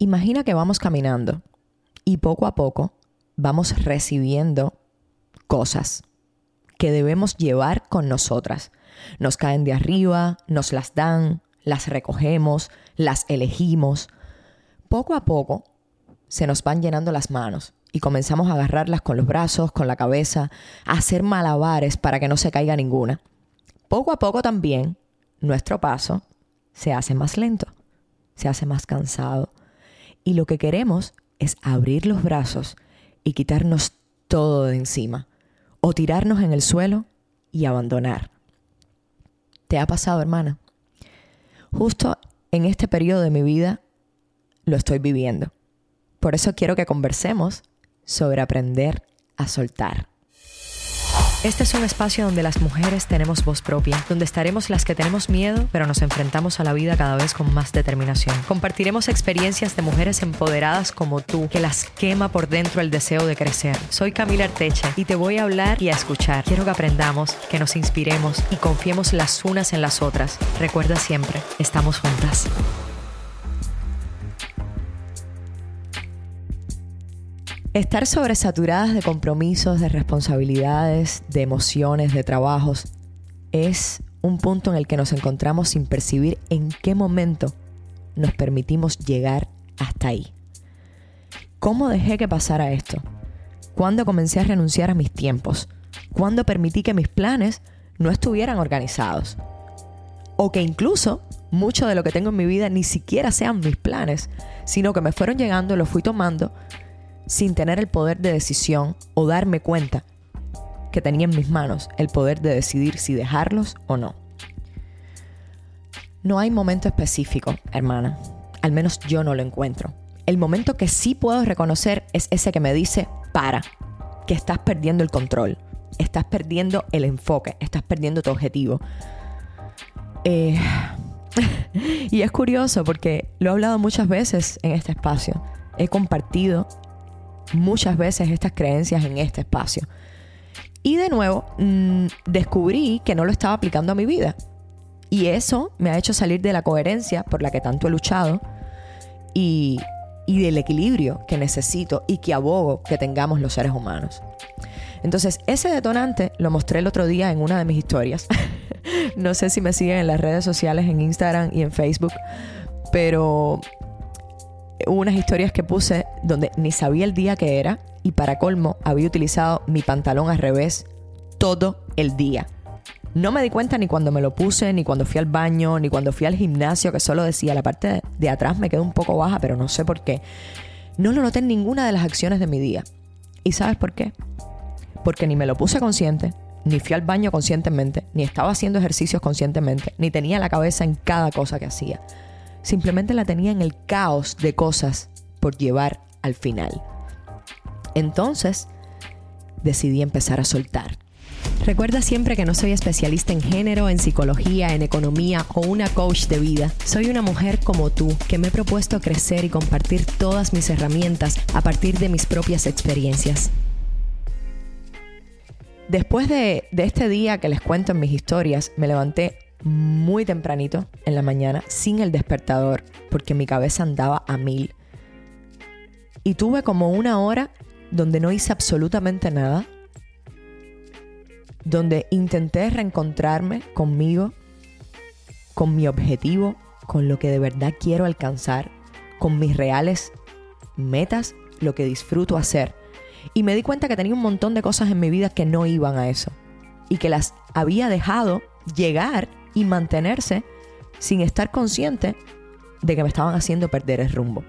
Imagina que vamos caminando y poco a poco vamos recibiendo cosas que debemos llevar con nosotras. Nos caen de arriba, nos las dan, las recogemos, las elegimos. Poco a poco se nos van llenando las manos y comenzamos a agarrarlas con los brazos, con la cabeza, a hacer malabares para que no se caiga ninguna. Poco a poco también nuestro paso se hace más lento, se hace más cansado. Y lo que queremos es abrir los brazos y quitarnos todo de encima, o tirarnos en el suelo y abandonar. ¿Te ha pasado, hermana? Justo en este periodo de mi vida lo estoy viviendo. Por eso quiero que conversemos sobre aprender a soltar. Este es un espacio donde las mujeres tenemos voz propia, donde estaremos las que tenemos miedo, pero nos enfrentamos a la vida cada vez con más determinación. Compartiremos experiencias de mujeres empoderadas como tú, que las quema por dentro el deseo de crecer. Soy Camila Arteche y te voy a hablar y a escuchar. Quiero que aprendamos, que nos inspiremos y confiemos las unas en las otras. Recuerda siempre, estamos juntas. Estar sobresaturadas de compromisos, de responsabilidades, de emociones, de trabajos, es un punto en el que nos encontramos sin percibir en qué momento nos permitimos llegar hasta ahí. ¿Cómo dejé que pasara esto? ¿Cuándo comencé a renunciar a mis tiempos? ¿Cuándo permití que mis planes no estuvieran organizados? O que incluso mucho de lo que tengo en mi vida ni siquiera sean mis planes, sino que me fueron llegando, los fui tomando sin tener el poder de decisión o darme cuenta que tenía en mis manos el poder de decidir si dejarlos o no. No hay momento específico, hermana. Al menos yo no lo encuentro. El momento que sí puedo reconocer es ese que me dice, para, que estás perdiendo el control, estás perdiendo el enfoque, estás perdiendo tu objetivo. Eh, y es curioso porque lo he hablado muchas veces en este espacio. He compartido muchas veces estas creencias en este espacio. Y de nuevo, mm, descubrí que no lo estaba aplicando a mi vida. Y eso me ha hecho salir de la coherencia por la que tanto he luchado y, y del equilibrio que necesito y que abogo que tengamos los seres humanos. Entonces, ese detonante lo mostré el otro día en una de mis historias. no sé si me siguen en las redes sociales, en Instagram y en Facebook, pero hubo unas historias que puse donde ni sabía el día que era y para colmo había utilizado mi pantalón al revés todo el día. No me di cuenta ni cuando me lo puse, ni cuando fui al baño, ni cuando fui al gimnasio, que solo decía, la parte de atrás me quedó un poco baja, pero no sé por qué. No lo noté en ninguna de las acciones de mi día. ¿Y sabes por qué? Porque ni me lo puse consciente, ni fui al baño conscientemente, ni estaba haciendo ejercicios conscientemente, ni tenía la cabeza en cada cosa que hacía. Simplemente la tenía en el caos de cosas por llevar al final. Entonces, decidí empezar a soltar. Recuerda siempre que no soy especialista en género, en psicología, en economía o una coach de vida. Soy una mujer como tú que me he propuesto crecer y compartir todas mis herramientas a partir de mis propias experiencias. Después de, de este día que les cuento en mis historias, me levanté muy tempranito en la mañana sin el despertador porque mi cabeza andaba a mil. Y tuve como una hora donde no hice absolutamente nada, donde intenté reencontrarme conmigo, con mi objetivo, con lo que de verdad quiero alcanzar, con mis reales metas, lo que disfruto hacer. Y me di cuenta que tenía un montón de cosas en mi vida que no iban a eso y que las había dejado llegar y mantenerse sin estar consciente de que me estaban haciendo perder el rumbo.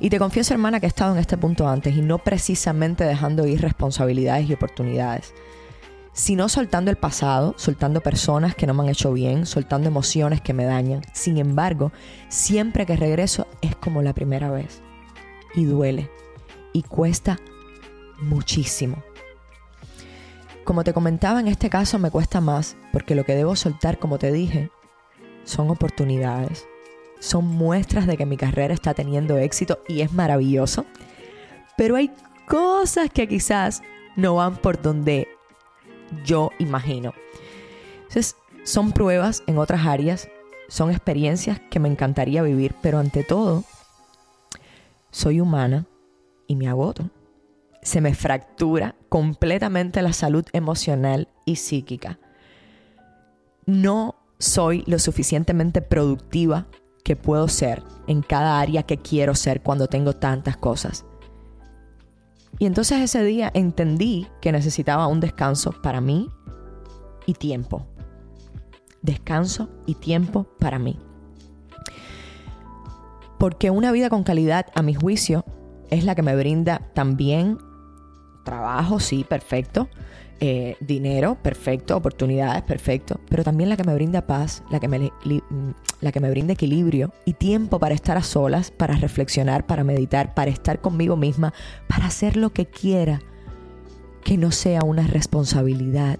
Y te confieso, hermana, que he estado en este punto antes y no precisamente dejando ir responsabilidades y oportunidades, sino soltando el pasado, soltando personas que no me han hecho bien, soltando emociones que me dañan. Sin embargo, siempre que regreso es como la primera vez. Y duele. Y cuesta muchísimo. Como te comentaba, en este caso me cuesta más porque lo que debo soltar, como te dije, son oportunidades, son muestras de que mi carrera está teniendo éxito y es maravilloso. Pero hay cosas que quizás no van por donde yo imagino. Entonces, son pruebas en otras áreas, son experiencias que me encantaría vivir, pero ante todo, soy humana y me agoto. Se me fractura completamente la salud emocional y psíquica. No soy lo suficientemente productiva que puedo ser en cada área que quiero ser cuando tengo tantas cosas. Y entonces ese día entendí que necesitaba un descanso para mí y tiempo. Descanso y tiempo para mí. Porque una vida con calidad, a mi juicio, es la que me brinda también trabajo, sí, perfecto, eh, dinero, perfecto, oportunidades, perfecto, pero también la que me brinda paz, la que me, mm, la que me brinda equilibrio y tiempo para estar a solas, para reflexionar, para meditar, para estar conmigo misma, para hacer lo que quiera, que no sea una responsabilidad,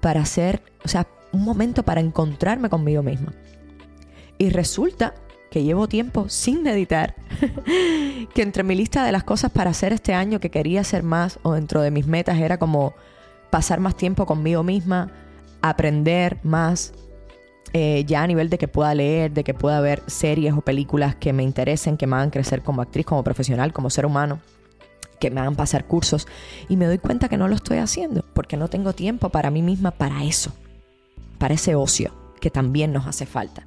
para hacer, o sea, un momento para encontrarme conmigo misma. Y resulta que llevo tiempo sin meditar, que entre mi lista de las cosas para hacer este año que quería hacer más o dentro de mis metas era como pasar más tiempo conmigo misma, aprender más, eh, ya a nivel de que pueda leer, de que pueda ver series o películas que me interesen, que me hagan crecer como actriz, como profesional, como ser humano, que me hagan pasar cursos. Y me doy cuenta que no lo estoy haciendo porque no tengo tiempo para mí misma para eso, para ese ocio que también nos hace falta.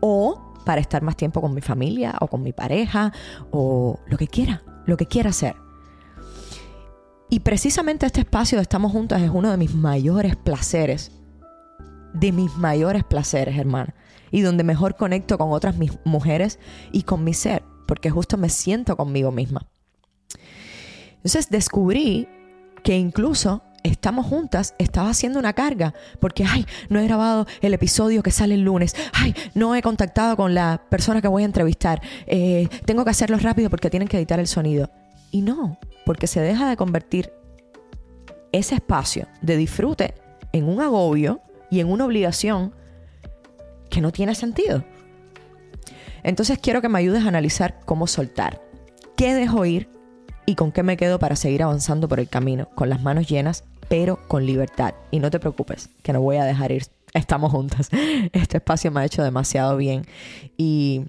O para estar más tiempo con mi familia o con mi pareja o lo que quiera, lo que quiera hacer. Y precisamente este espacio de Estamos Juntas es uno de mis mayores placeres, de mis mayores placeres, hermana, y donde mejor conecto con otras mujeres y con mi ser, porque justo me siento conmigo misma. Entonces descubrí que incluso estamos juntas, estaba haciendo una carga, porque, ay, no he grabado el episodio que sale el lunes, ay, no he contactado con la persona que voy a entrevistar, eh, tengo que hacerlo rápido porque tienen que editar el sonido. Y no, porque se deja de convertir ese espacio de disfrute en un agobio y en una obligación que no tiene sentido. Entonces quiero que me ayudes a analizar cómo soltar. ¿Qué dejo ir y con qué me quedo para seguir avanzando por el camino, con las manos llenas, pero con libertad. Y no te preocupes, que no voy a dejar ir. Estamos juntas. Este espacio me ha hecho demasiado bien y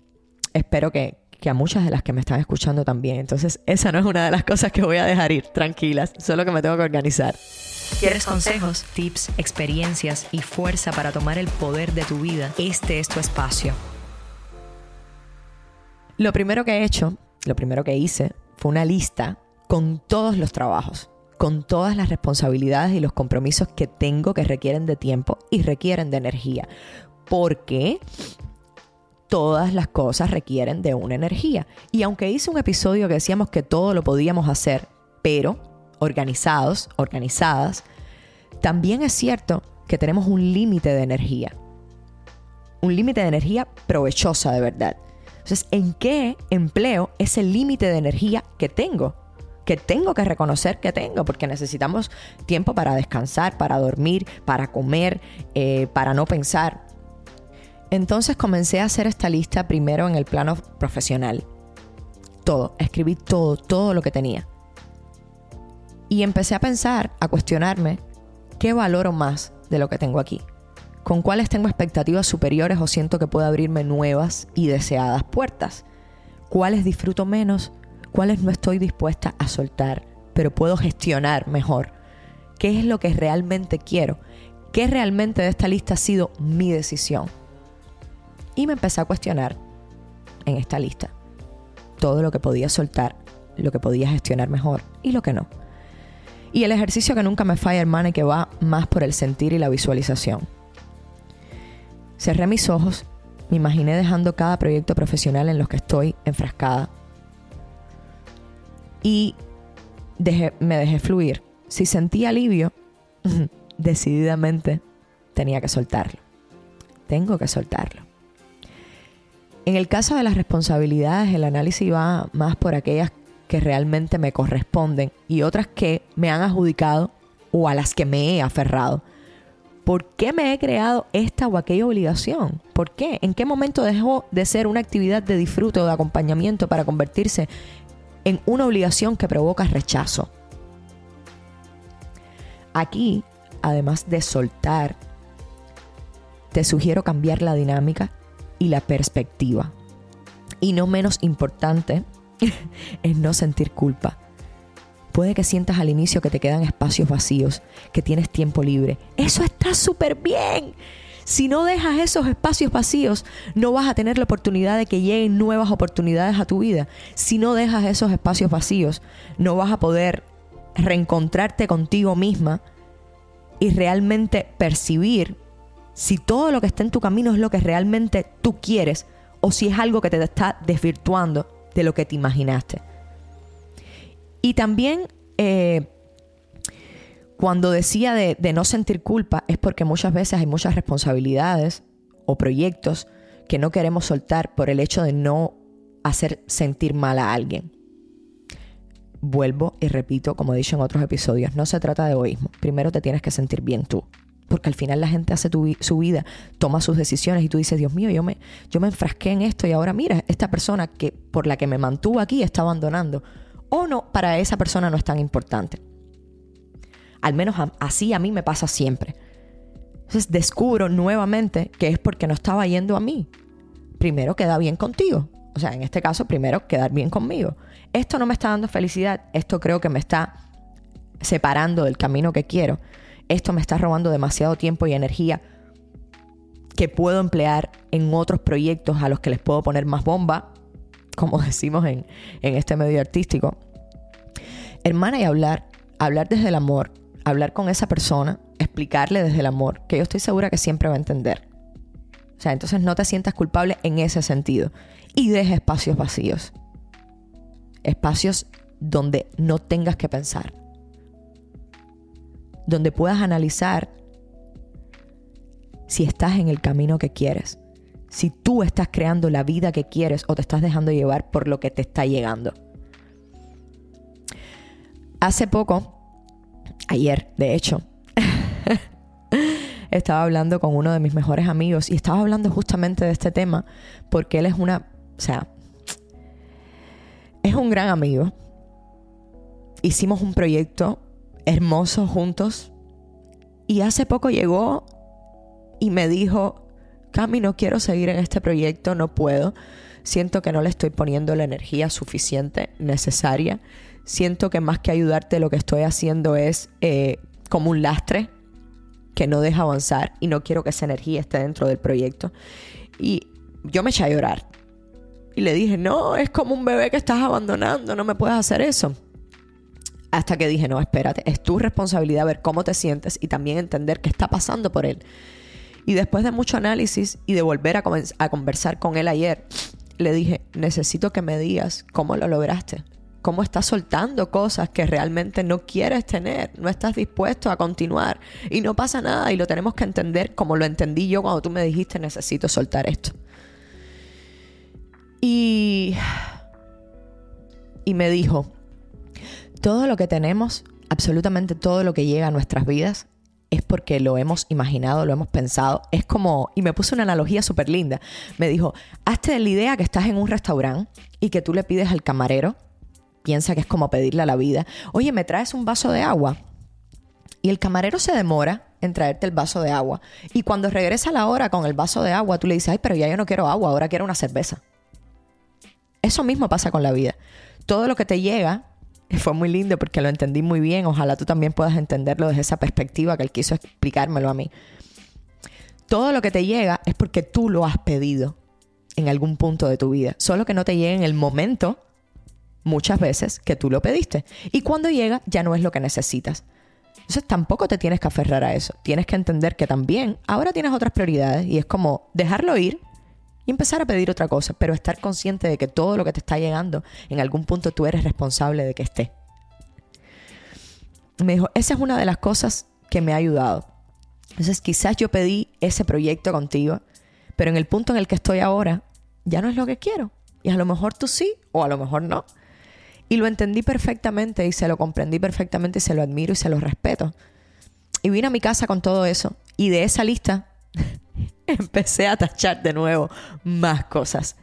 espero que, que a muchas de las que me están escuchando también. Entonces, esa no es una de las cosas que voy a dejar ir, tranquilas, solo que me tengo que organizar. ¿Quieres consejos, tips, experiencias y fuerza para tomar el poder de tu vida? Este es tu espacio. Lo primero que he hecho, lo primero que hice fue una lista con todos los trabajos, con todas las responsabilidades y los compromisos que tengo que requieren de tiempo y requieren de energía. Porque todas las cosas requieren de una energía. Y aunque hice un episodio que decíamos que todo lo podíamos hacer, pero organizados, organizadas, también es cierto que tenemos un límite de energía. Un límite de energía provechosa de verdad. Entonces, ¿en qué empleo ese límite de energía que tengo? Que tengo que reconocer que tengo, porque necesitamos tiempo para descansar, para dormir, para comer, eh, para no pensar. Entonces comencé a hacer esta lista primero en el plano profesional. Todo, escribí todo, todo lo que tenía. Y empecé a pensar, a cuestionarme, ¿qué valoro más de lo que tengo aquí? Con cuáles tengo expectativas superiores o siento que puedo abrirme nuevas y deseadas puertas, cuáles disfruto menos, cuáles no estoy dispuesta a soltar, pero puedo gestionar mejor, qué es lo que realmente quiero, qué realmente de esta lista ha sido mi decisión. Y me empecé a cuestionar en esta lista todo lo que podía soltar, lo que podía gestionar mejor y lo que no. Y el ejercicio que nunca me falla, hermana, y que va más por el sentir y la visualización Cerré mis ojos, me imaginé dejando cada proyecto profesional en los que estoy enfrascada y me dejé fluir. Si sentí alivio, decididamente tenía que soltarlo. Tengo que soltarlo. En el caso de las responsabilidades, el análisis va más por aquellas que realmente me corresponden y otras que me han adjudicado o a las que me he aferrado. ¿Por qué me he creado esta o aquella obligación? ¿Por qué? ¿En qué momento dejó de ser una actividad de disfrute o de acompañamiento para convertirse en una obligación que provoca rechazo? Aquí, además de soltar, te sugiero cambiar la dinámica y la perspectiva. Y no menos importante es no sentir culpa. Puede que sientas al inicio que te quedan espacios vacíos, que tienes tiempo libre. Eso está súper bien. Si no dejas esos espacios vacíos, no vas a tener la oportunidad de que lleguen nuevas oportunidades a tu vida. Si no dejas esos espacios vacíos, no vas a poder reencontrarte contigo misma y realmente percibir si todo lo que está en tu camino es lo que realmente tú quieres o si es algo que te está desvirtuando de lo que te imaginaste. Y también eh, cuando decía de, no sentir culpa es porque muchas veces hay muchas responsabilidades o proyectos que no queremos soltar por el hecho de no hacer sentir mal a alguien. Vuelvo y repito, como he dicho en otros episodios, no se trata de egoísmo. Primero te tienes que sentir bien tú porque al final la gente hace su vida, toma sus decisiones y tú dices, Dios mío, yo me, yo me enfrasqué en esto y ahora mira, esta persona que por la que me mantuvo aquí está abandonando. O no, para esa persona no es tan importante. Al menos así a mí me pasa siempre. Entonces descubro nuevamente que es porque no estaba yendo a mí. Primero queda bien contigo. O sea, en este caso, primero quedar bien conmigo. Esto no me está dando felicidad. Esto creo que me está separando del camino que quiero esto me está robando demasiado tiempo y energía que puedo emplear en otros proyectos a los que les puedo poner más bomba, como decimos en, este medio artístico. Hermana, y hablar, hablar desde el amor, hablar con esa persona, explicarle desde el amor, que yo estoy segura que siempre va a entender. O sea, entonces no te sientas culpable en ese sentido. Y deja espacios vacíos. Espacios donde no tengas que pensar donde puedas analizar si estás en el camino que quieres, si tú estás creando la vida que quieres o te estás dejando llevar por lo que te está llegando. Hace poco, ayer de hecho, estaba hablando con uno de mis mejores amigos y estaba hablando justamente de este tema porque él es una, o sea, es un gran amigo. Hicimos un proyecto hermosos juntos. Y hace poco llegó y me dijo, Cami, no quiero seguir en este proyecto, no puedo. Siento que no le estoy poniendo la energía suficiente, necesaria. Siento que más que ayudarte lo que estoy haciendo es eh, como un lastre que no deja avanzar y no quiero que esa energía esté dentro del proyecto. Y yo me eché a llorar. Y le dije, no, es como un bebé que estás abandonando, no me puedes hacer eso. Hasta que dije, no, espérate, es tu responsabilidad ver cómo te sientes y también entender qué está pasando por él. Y después de mucho análisis y de volver a, conversar con él ayer, le dije, necesito que me digas cómo lo lograste. Cómo estás soltando cosas que realmente no quieres tener, no estás dispuesto a continuar. Y no pasa nada y lo tenemos que entender como lo entendí yo cuando tú me dijiste necesito soltar esto. Y, y me dijo, todo lo que tenemos, absolutamente todo lo que llega a nuestras vidas, es porque lo hemos imaginado, lo hemos pensado. Es como, y me puso una analogía súper linda. Me dijo, hazte la idea que estás en un restaurante y que tú le pides al camarero, piensa que es como pedirle a la vida, oye, ¿me traes un vaso de agua? Y el camarero se demora en traerte el vaso de agua. Y cuando regresa la hora con el vaso de agua, tú le dices, ay, pero ya yo no quiero agua, ahora quiero una cerveza. Eso mismo pasa con la vida. Todo lo que te llega fue muy lindo porque lo entendí muy bien. Ojalá tú también puedas entenderlo desde esa perspectiva que él quiso explicármelo a mí. Todo lo que te llega es porque tú lo has pedido en algún punto de tu vida. Solo que no te llega en el momento, muchas veces, que tú lo pediste. Y cuando llega, ya no es lo que necesitas. Entonces tampoco te tienes que aferrar a eso. Tienes que entender que también ahora tienes otras prioridades y es como dejarlo ir empezar a pedir otra cosa, pero estar consciente de que todo lo que te está llegando, en algún punto tú eres responsable de que esté. Me dijo, esa es una de las cosas que me ha ayudado. Entonces quizás yo pedí ese proyecto contigo, pero en el punto en el que estoy ahora, ya no es lo que quiero. Y a lo mejor tú sí, o a lo mejor no. Y lo entendí perfectamente y se lo comprendí perfectamente y se lo admiro y se lo respeto. Y vine a mi casa con todo eso. Y de esa lista empecé a tachar de nuevo más cosas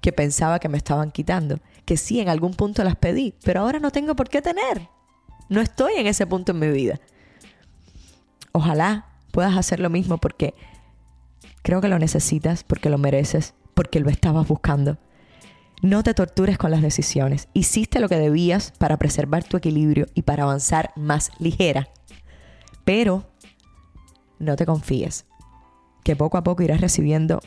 que pensaba que me estaban quitando, que sí en algún punto las pedí, pero ahora no tengo por qué tener. No estoy en ese punto en mi vida. Ojalá puedas hacer lo mismo porque creo que lo necesitas, porque lo mereces, porque lo estabas buscando. No te tortures con las decisiones. Hiciste lo que debías para preservar tu equilibrio y para avanzar más ligera. Pero no te confíes, que poco a poco irás recibiendo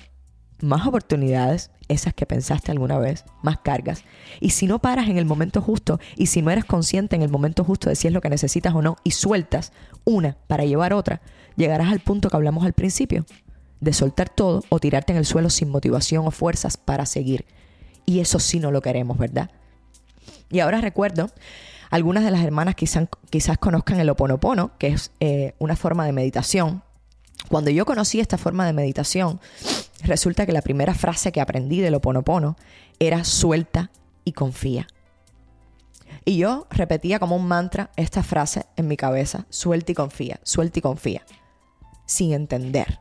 más oportunidades, esas que pensaste alguna vez, más cargas. Y si no paras en el momento justo y si no eres consciente en el momento justo de si es lo que necesitas o no y sueltas una para llevar otra, llegarás al punto que hablamos al principio, de soltar todo o tirarte en el suelo sin motivación o fuerzas para seguir. Y eso sí no lo queremos, ¿verdad? Y ahora recuerdo, algunas de las hermanas quizás, quizás conozcan el oponopono, que es eh, una forma de meditación. Cuando yo conocí esta forma de meditación, resulta que la primera frase que aprendí del oponopono era suelta y confía. Y yo repetía como un mantra esta frase en mi cabeza, suelta y confía, suelta y confía, sin entender.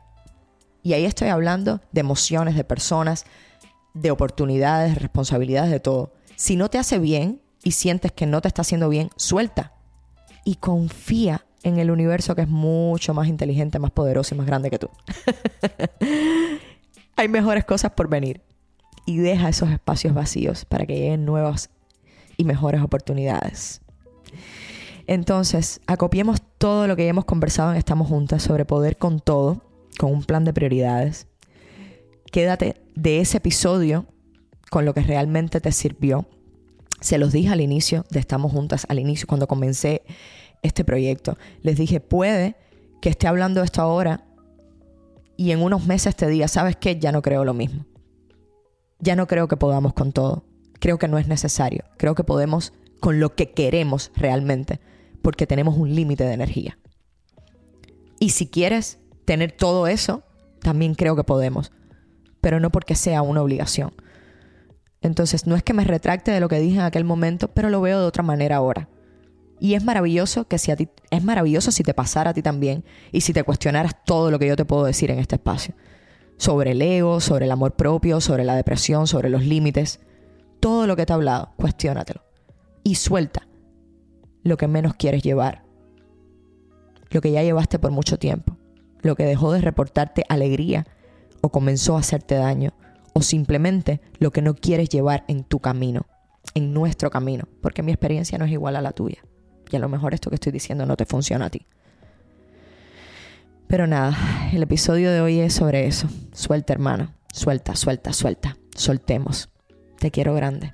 Y ahí estoy hablando de emociones, de personas, de oportunidades, de responsabilidades, de todo. Si no te hace bien y sientes que no te está haciendo bien, suelta y confía en el universo que es mucho más inteligente, más poderoso y más grande que tú. Hay mejores cosas por venir. Y deja esos espacios vacíos para que lleguen nuevas y mejores oportunidades. Entonces, acopiemos todo lo que hemos conversado en Estamos Juntas sobre poder con todo, con un plan de prioridades. Quédate de ese episodio con lo que realmente te sirvió. Se los dije al inicio de Estamos Juntas, al inicio, cuando comencé este proyecto. Les dije, puede que esté hablando esto ahora y en unos meses te diga, ¿sabes qué? Ya no creo lo mismo. Ya no creo que podamos con todo. Creo que no es necesario. Creo que podemos con lo que queremos realmente, porque tenemos un límite de energía. Y si quieres tener todo eso, también creo que podemos, pero no porque sea una obligación. Entonces, no es que me retracte de lo que dije en aquel momento, pero lo veo de otra manera ahora. Y es maravilloso que si a ti, es maravilloso si te pasara a ti también y si te cuestionaras todo lo que yo te puedo decir en este espacio. Sobre el ego, sobre el amor propio, sobre la depresión, sobre los límites. Todo lo que te he hablado, cuestiónatelo. Y suelta lo que menos quieres llevar. Lo que ya llevaste por mucho tiempo. Lo que dejó de reportarte alegría o comenzó a hacerte daño. O simplemente lo que no quieres llevar en tu camino, en nuestro camino, porque mi experiencia no es igual a la tuya. Y a lo mejor esto que estoy diciendo no te funciona a ti. Pero nada, el episodio de hoy es sobre eso. Suelta, hermana. Suelta, suelta, suelta. Soltemos. Te quiero grande